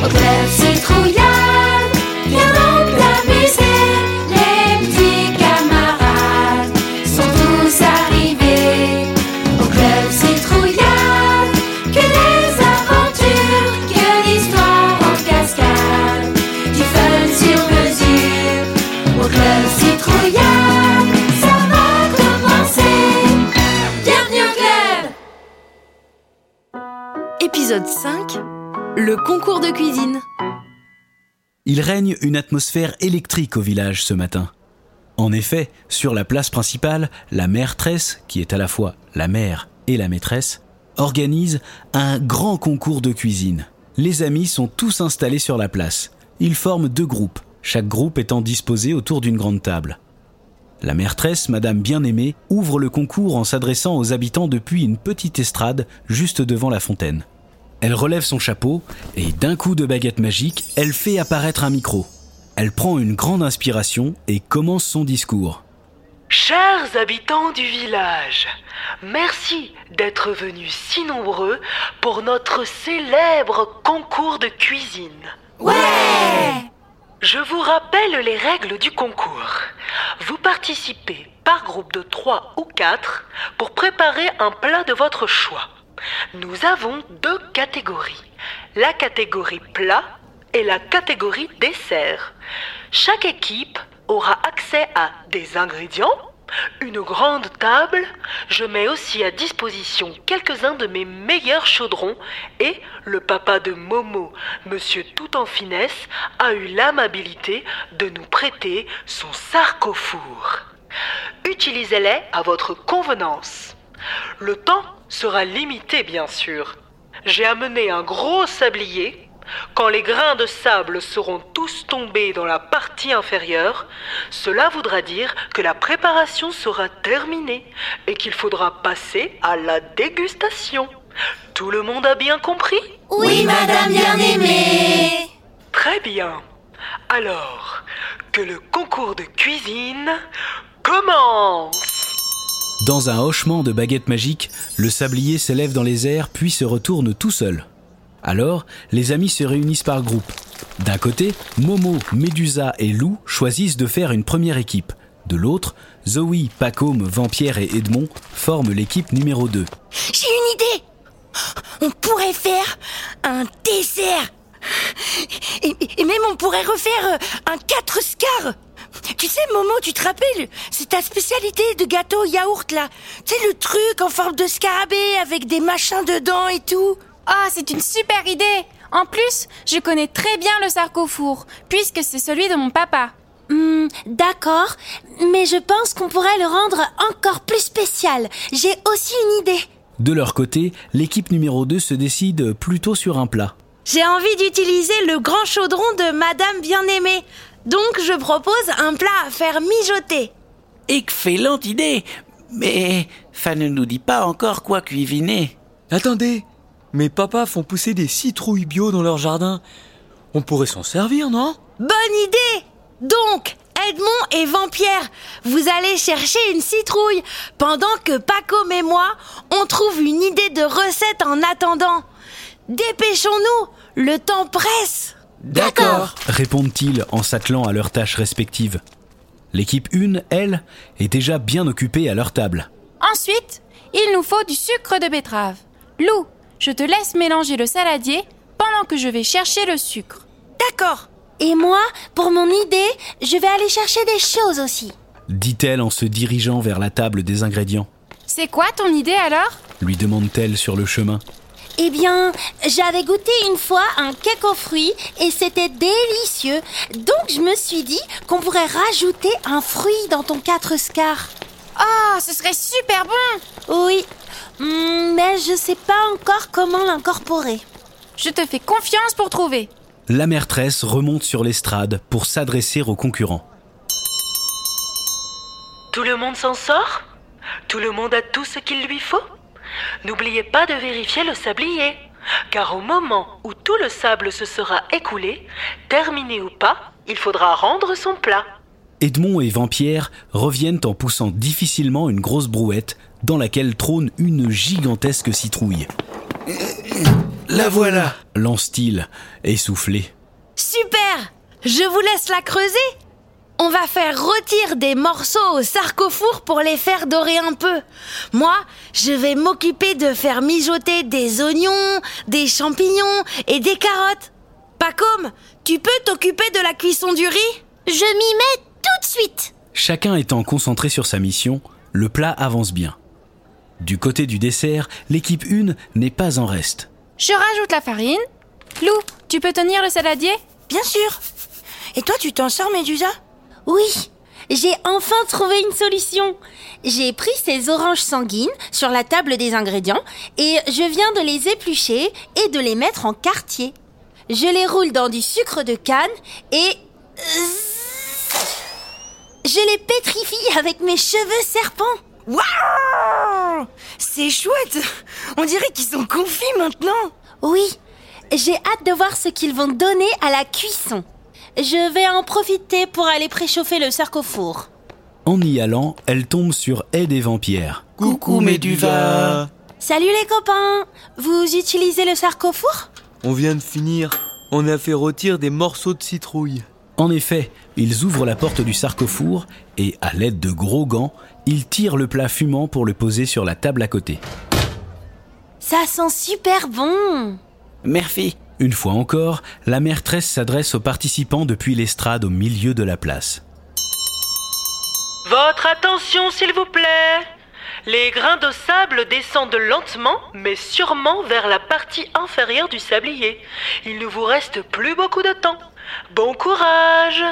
Au club citrouillade, viens donc t'amuser. Les petits camarades sont tous arrivés. Au club citrouillade, que des aventures, que l'histoire en cascade. Du fun sur mesure. Au club citrouillade, ça va commencer. Bienvenue au club. Épisode 5 Le concours de cuisine. Il règne une atmosphère électrique au village ce matin. En effet, sur la place principale, la maîtresse, qui est à la fois la mère et la maîtresse, organise un grand concours de cuisine. Les amis sont tous installés sur la place. Ils forment deux groupes, chaque groupe étant disposé autour d'une grande table. La maîtresse, Madame Bien-Aimée, ouvre le concours en s'adressant aux habitants depuis une petite estrade juste devant la fontaine. Elle relève son chapeau et d'un coup de baguette magique, elle fait apparaître un micro. Elle prend une grande inspiration et commence son discours. Chers habitants du village, merci d'être venus si nombreux pour notre célèbre concours de cuisine. Ouais Je vous rappelle les règles du concours. Vous participez par groupe de 3 ou 4 pour préparer un plat de votre choix. Nous avons deux catégories. La catégorie plat et la catégorie dessert. Chaque équipe aura accès à des ingrédients, une grande table, je mets aussi à disposition quelques-uns de mes meilleurs chaudrons et le papa de Momo, monsieur tout en finesse, a eu l'amabilité de nous prêter son sarcofour. Utilisez-les à votre convenance. Le temps sera limité, bien sûr. J'ai amené un gros sablier. Quand les grains de sable seront tous tombés dans la partie inférieure, cela voudra dire que la préparation sera terminée et qu'il faudra passer à la dégustation. Tout le monde a bien compris? Oui, madame bien-aimée. Très bien. Alors, que le concours de cuisine commence Dans un hochement de baguette magique, le sablier s'élève dans les airs puis se retourne tout seul. Alors, les amis se réunissent par groupe. D'un côté, Momo, Médusa et Lou choisissent de faire une première équipe. De l'autre, Zoé, Pacôme, Vampierre et Edmond forment l'équipe numéro 2. J'ai une idée On pourrait faire un dessert et, même on pourrait refaire euh, un 4 scar Tu sais, Momo, tu te rappelles C'est ta spécialité de gâteau yaourt, là Tu sais, le truc en forme de scarabée avec des machins dedans et tout Ah, c'est une super idée En plus, je connais très bien le sarcofour, puisque c'est celui de mon papa. Hmm, D'accord, mais je pense qu'on pourrait le rendre encore plus spécial. J'ai aussi une idée. De leur côté, l'équipe numéro 2 se décide plutôt sur un plat. J'ai envie d'utiliser le grand chaudron de Madame Bien-Aimée. Donc je propose un plat à faire mijoter. Excellente idée Mais ça ne nous dit pas encore quoi cuisiner. Attendez, mes papas font pousser des citrouilles bio dans leur jardin. On pourrait s'en servir, non? Bonne idée Donc, Edmond et Vampierre, vous allez chercher une citrouille, pendant que Pacôme et moi, on trouve une idée de recette en attendant. Dépêchons-nous, le temps presse D'accord. répondent-ils en s'attelant à leurs tâches respectives. L'équipe 1, elle, est déjà bien occupée à leur table. Ensuite, il nous faut du sucre de betterave. Lou, je te laisse mélanger le saladier pendant que je vais chercher le sucre. D'accord Et moi, pour mon idée, je vais aller chercher des choses aussi. Dit-elle en se dirigeant vers la table des ingrédients. C'est quoi ton idée alors? Lui demande-t-elle sur le chemin. Eh bien, j'avais goûté une fois un cake aux fruits et c'était délicieux. Donc je me suis dit qu'on pourrait rajouter un fruit dans ton 4 scar. Oh, ce serait super bon Oui, Hmm, mais je sais pas encore comment l'incorporer. Je te fais confiance pour trouver. La maîtresse remonte sur l'estrade pour s'adresser aux concurrents. Tout le monde s'en sort? Tout le monde a tout ce qu'il lui faut? N'oubliez pas de vérifier le sablier, car au moment où tout le sable se sera écoulé, terminé ou pas, il faudra rendre son plat. Edmond et Vampierre reviennent en poussant difficilement une grosse brouette dans laquelle trône une gigantesque citrouille. La voilà lance-t-il, essoufflé. Super Je vous laisse la creuser On va faire rôtir des morceaux au sarcofour pour les faire dorer un peu. Moi, je vais m'occuper de faire mijoter des oignons, des champignons et des carottes. Pacôme, tu peux t'occuper de la cuisson du riz? Je m'y mets tout de suite. Chacun étant concentré sur sa mission, le plat avance bien. Du côté du dessert, l'équipe 1 n'est pas en reste. Je rajoute la farine. Lou, tu peux tenir le saladier? Bien sûr Et toi, tu t'en sors, Médusa? Oui, j'ai enfin trouvé une solution. J'ai pris ces oranges sanguines sur la table des ingrédients et je viens de les éplucher et de les mettre en quartier. Je les roule dans du sucre de canne et... Je les pétrifie avec mes cheveux serpents. Waouh C'est chouette On dirait qu'ils sont confits maintenant Oui, j'ai hâte de voir ce qu'ils vont donner à la cuisson. Je vais en profiter pour aller préchauffer le sarcofour. En y allant, elle tombe sur Ed et Vampire. Coucou Méduva Salut les copains Vous utilisez le sarcofour On vient de finir. On a fait rôtir des morceaux de citrouille. En effet, ils ouvrent la porte du sarcofour et, à l'aide de gros gants, ils tirent le plat fumant pour le poser sur la table à côté. Ça sent super bon Merci. Une fois encore, la maîtresse s'adresse aux participants depuis l'estrade au milieu de la place. Votre attention, s'il vous plaît. Les grains de sable descendent lentement, mais sûrement vers la partie inférieure du sablier. Il ne vous reste plus beaucoup de temps. Bon courage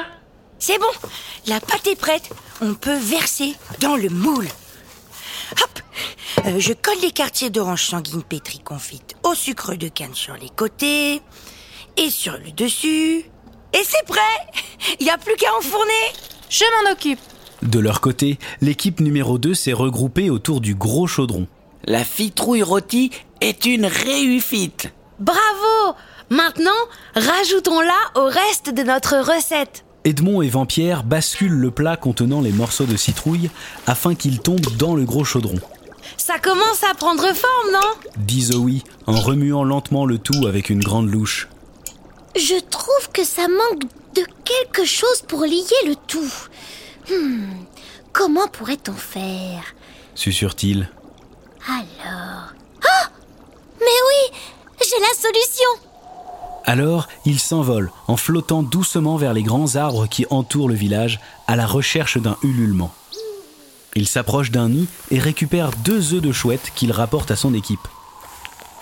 C'est bon La pâte est prête. On peut verser dans le moule. Hop Euh, Je colle les quartiers d'orange sanguine pétrie confite au sucre de canne sur les côtés et sur le dessus. Et c'est prêt Il n'y a plus qu'à enfourner Je m'en occupe. De leur côté, l'équipe numéro 2 s'est regroupée autour du gros chaudron. La citrouille rôtie est une réussite. Bravo Maintenant, rajoutons-la au reste de notre recette. Edmond et Vampierre basculent le plat contenant les morceaux de citrouille afin qu'ils tombent dans le gros chaudron. Ça commence à prendre forme, non? Dit Zoé en remuant lentement le tout avec une grande louche. Je trouve que ça manque de quelque chose pour lier le tout. Hmm, comment pourrait-on faire? Susurre-t-il. Alors... Ah Mais oui J'ai la solution Alors, ils s'envolent en flottant doucement vers les grands arbres qui entourent le village à la recherche d'un ululement. Il s'approche d'un nid et récupère deux œufs de chouette qu'il rapporte à son équipe.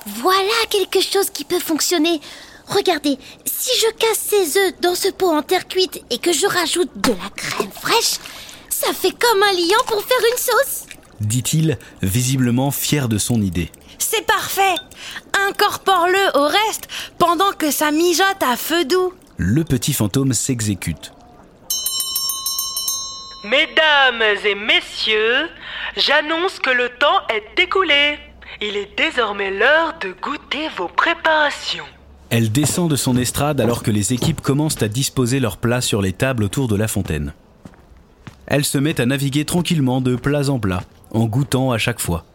Voilà quelque chose qui peut fonctionner. Regardez, si je casse ces œufs dans ce pot en terre cuite et que je rajoute de la crème fraîche, ça fait comme un liant pour faire une sauce. Dit-il, visiblement fier de son idée. C'est parfait Incorpore-le au reste pendant que ça mijote à feu doux. Le petit fantôme s'exécute. Mesdames et messieurs, j'annonce que le temps est écoulé. Il est désormais l'heure de goûter vos préparations. Elle descend de son estrade alors que les équipes commencent à disposer leurs plats sur les tables autour de la fontaine. Elle se met à naviguer tranquillement de plat en plat, en goûtant à chaque fois.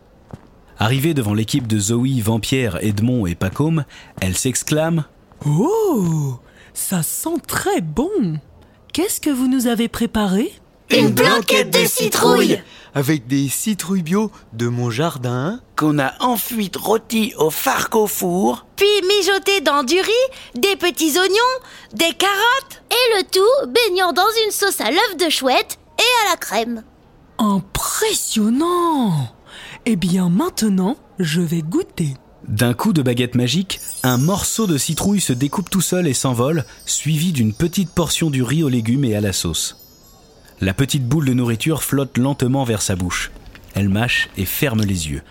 Arrivée devant l'équipe de Zoé, Vampierre, Edmond et Pacôme, elle s'exclame Oh Ça sent très bon Qu'est-ce que vous nous avez préparé? Une blanquette de citrouille Avec des citrouilles bio de mon jardin. Qu'on a ensuite rôti au farc au four. Puis mijoter dans du riz, des petits oignons, des carottes. Et le tout baignant dans une sauce à l'œuf de chouette et à la crème. Impressionnant Eh bien maintenant, je vais goûter. D'un coup de baguette magique, un morceau de citrouille se découpe tout seul et s'envole, suivi d'une petite portion du riz aux légumes et à la sauce. La petite boule de nourriture flotte lentement vers sa bouche. Elle mâche et ferme les yeux,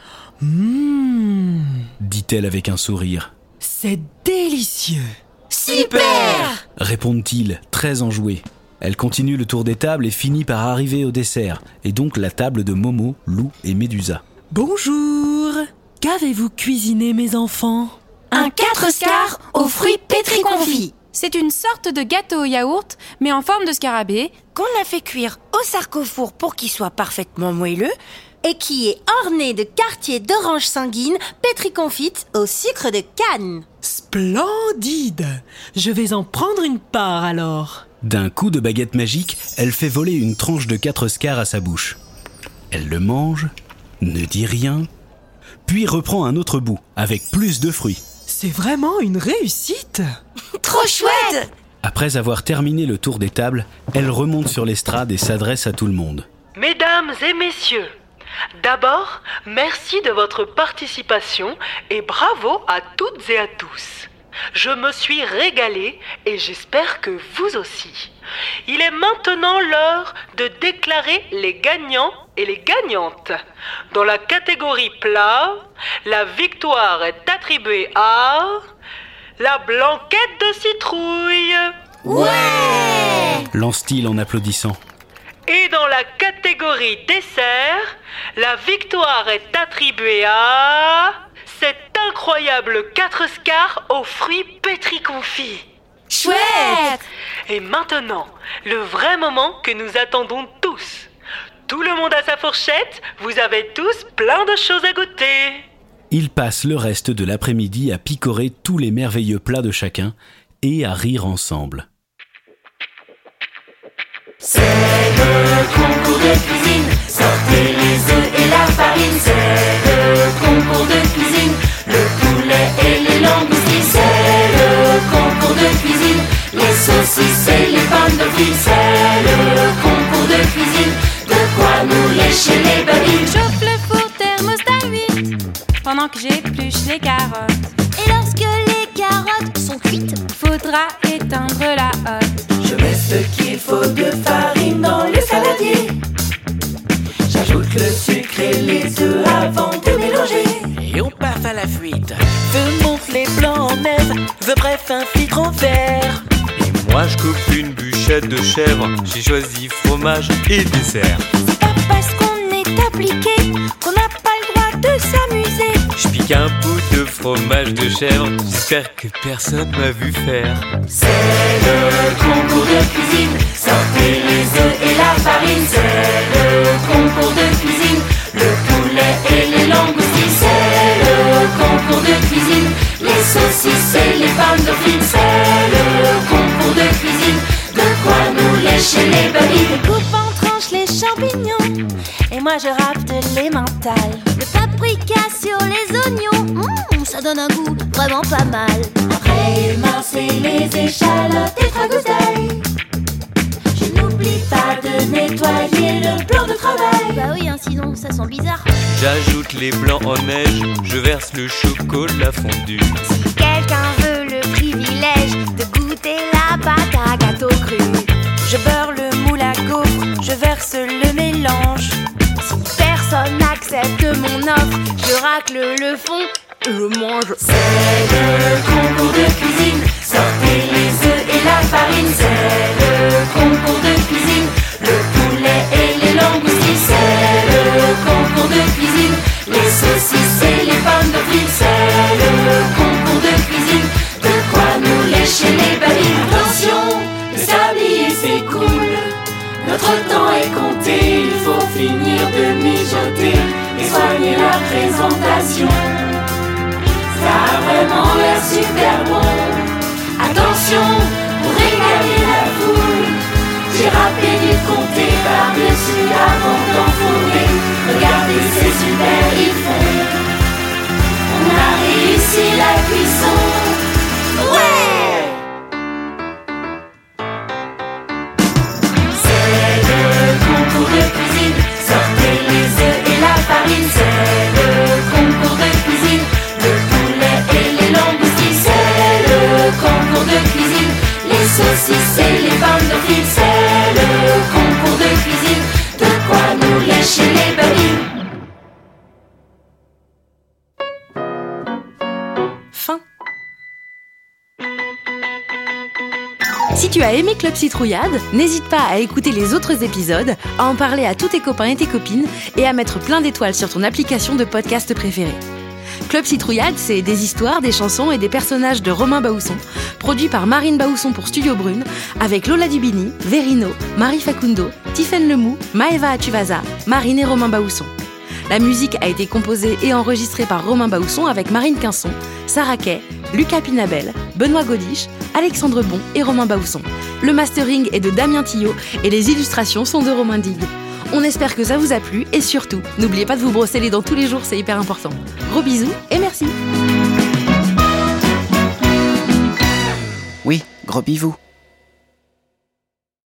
Mmm, dit-elle avec un sourire. c'est délicieux Super Répondent-ils, très enjoués. Elle continue le tour des tables et finit par arriver au dessert, et donc la table de Momo, Lou et Médusa. Bonjour Qu'avez-vous cuisiné mes enfants? Un 4 scar aux fruits pétris confits C'est une sorte de gâteau au yaourt, mais en forme de scarabée. qu'on a fait cuire au sarcofour pour qu'il soit parfaitement moelleux, et qui est orné de quartiers d'oranges sanguines pétri confites au sucre de canne. Splendide Je vais en prendre une part alors. D'un coup de baguette magique, elle fait voler une tranche de quatre scars à sa bouche. Elle le mange, ne dit rien, puis reprend un autre bout, avec plus de fruits. C'est vraiment une réussite Trop chouette Après avoir terminé le tour des tables, elle remonte sur l'estrade et s'adresse à tout le monde. Mesdames et messieurs, d'abord, merci de votre participation et bravo à toutes et à tous. Je me suis régalé et j'espère que vous aussi. Il est maintenant l'heure de déclarer les gagnants et les gagnantes. Dans la catégorie plat, la victoire est attribuée à la blanquette de citrouille. Lance-t-il en applaudissant. Et dans la catégorie dessert, la victoire est attribuée à cet incroyable 4 scars aux fruits pétris confits. Chouette Et maintenant, le vrai moment que nous attendons tous. Tout le monde a sa fourchette, vous avez tous plein de choses à goûter. Ils passent le reste de l'après-midi à picorer tous les merveilleux plats de chacun et à rire ensemble. concours de cuisine, sortez les œufs et la farine, c'est le concours de cuisine, j'épluche les carottes. Et lorsque les carottes sont cuites, Faudra éteindre la hotte. Je mets ce qu'il faut de farine dans le saladier. J'ajoute le sucre et les œufs avant de mélanger. Et on part à la fuite. Feu monte les blancs en neige. Veux bref un filtre vert. Et moi je coupe une bûchette de chèvre, j'ai choisi fromage et dessert. c'est pas parce qu'on est appliqué Je pique un bout de fromage de chèvre, j'espère que personne m'a vu faire. C'est le concours de cuisine. Sortez les œufs et la farine. C'est le concours de cuisine. Le poulet et les langoustines. C'est le concours de cuisine. Les saucisses et les pommes de frites. C'est le concours de cuisine. De quoi nous lécher les babines. Coupe en tranches les champignons et moi je râpe de l'emmental. Les oignons, Mmh, ça donne un goût vraiment pas mal. Après émincer les échalotes et tragos d'ail. Je n'oublie pas de nettoyer le plan de travail. Bah oui, hein, sinon ça sent bizarre. J'ajoute les blancs en neige, je verse le chocolat fondu. Si quelqu'un veut le privilège de goûter la pâte à gâteau cru, Je beurre je racle le fond, je mange. C'est le concours de cuisine. Sortez les œufs et la farine. C'est le concours de cuisine. Le poulet et les langoustines. C'est le concours de cuisine. Les saucisses et les pommes de frites. C'est le concours de cuisine. De quoi nous lécher les babines. Attention, le sablier s'écoule. Notre temps est compté. Vraiment l'air Si tu as aimé Club Citrouillade, n'hésite pas à écouter les autres épisodes, à en parler à tous tes copains et tes copines et à mettre plein d'étoiles sur ton application de podcast préférée. Club Citrouillade, c'est des histoires, des chansons et des personnages de Romain Baousson, produit par Marine Baousson pour Studio Brune, avec Lola Dubini, Verino, Marie Facundo, Tiffaine Lemou, Maeva Atuvasa, Marine et Romain Baousson. La musique a été composée et enregistrée par Romain Bausson avec Marine Quinson, Sarah Kay, Lucas Pinabel, Benoît Godiche, Alexandre Bon et Romain Bausson. Le mastering est de Damien Tillot et les illustrations sont de Romain Digue. On espère que ça vous a plu et surtout, n'oubliez pas de vous brosser les dents tous les jours, c'est hyper important. Gros bisous et merci Oui, gros bivou.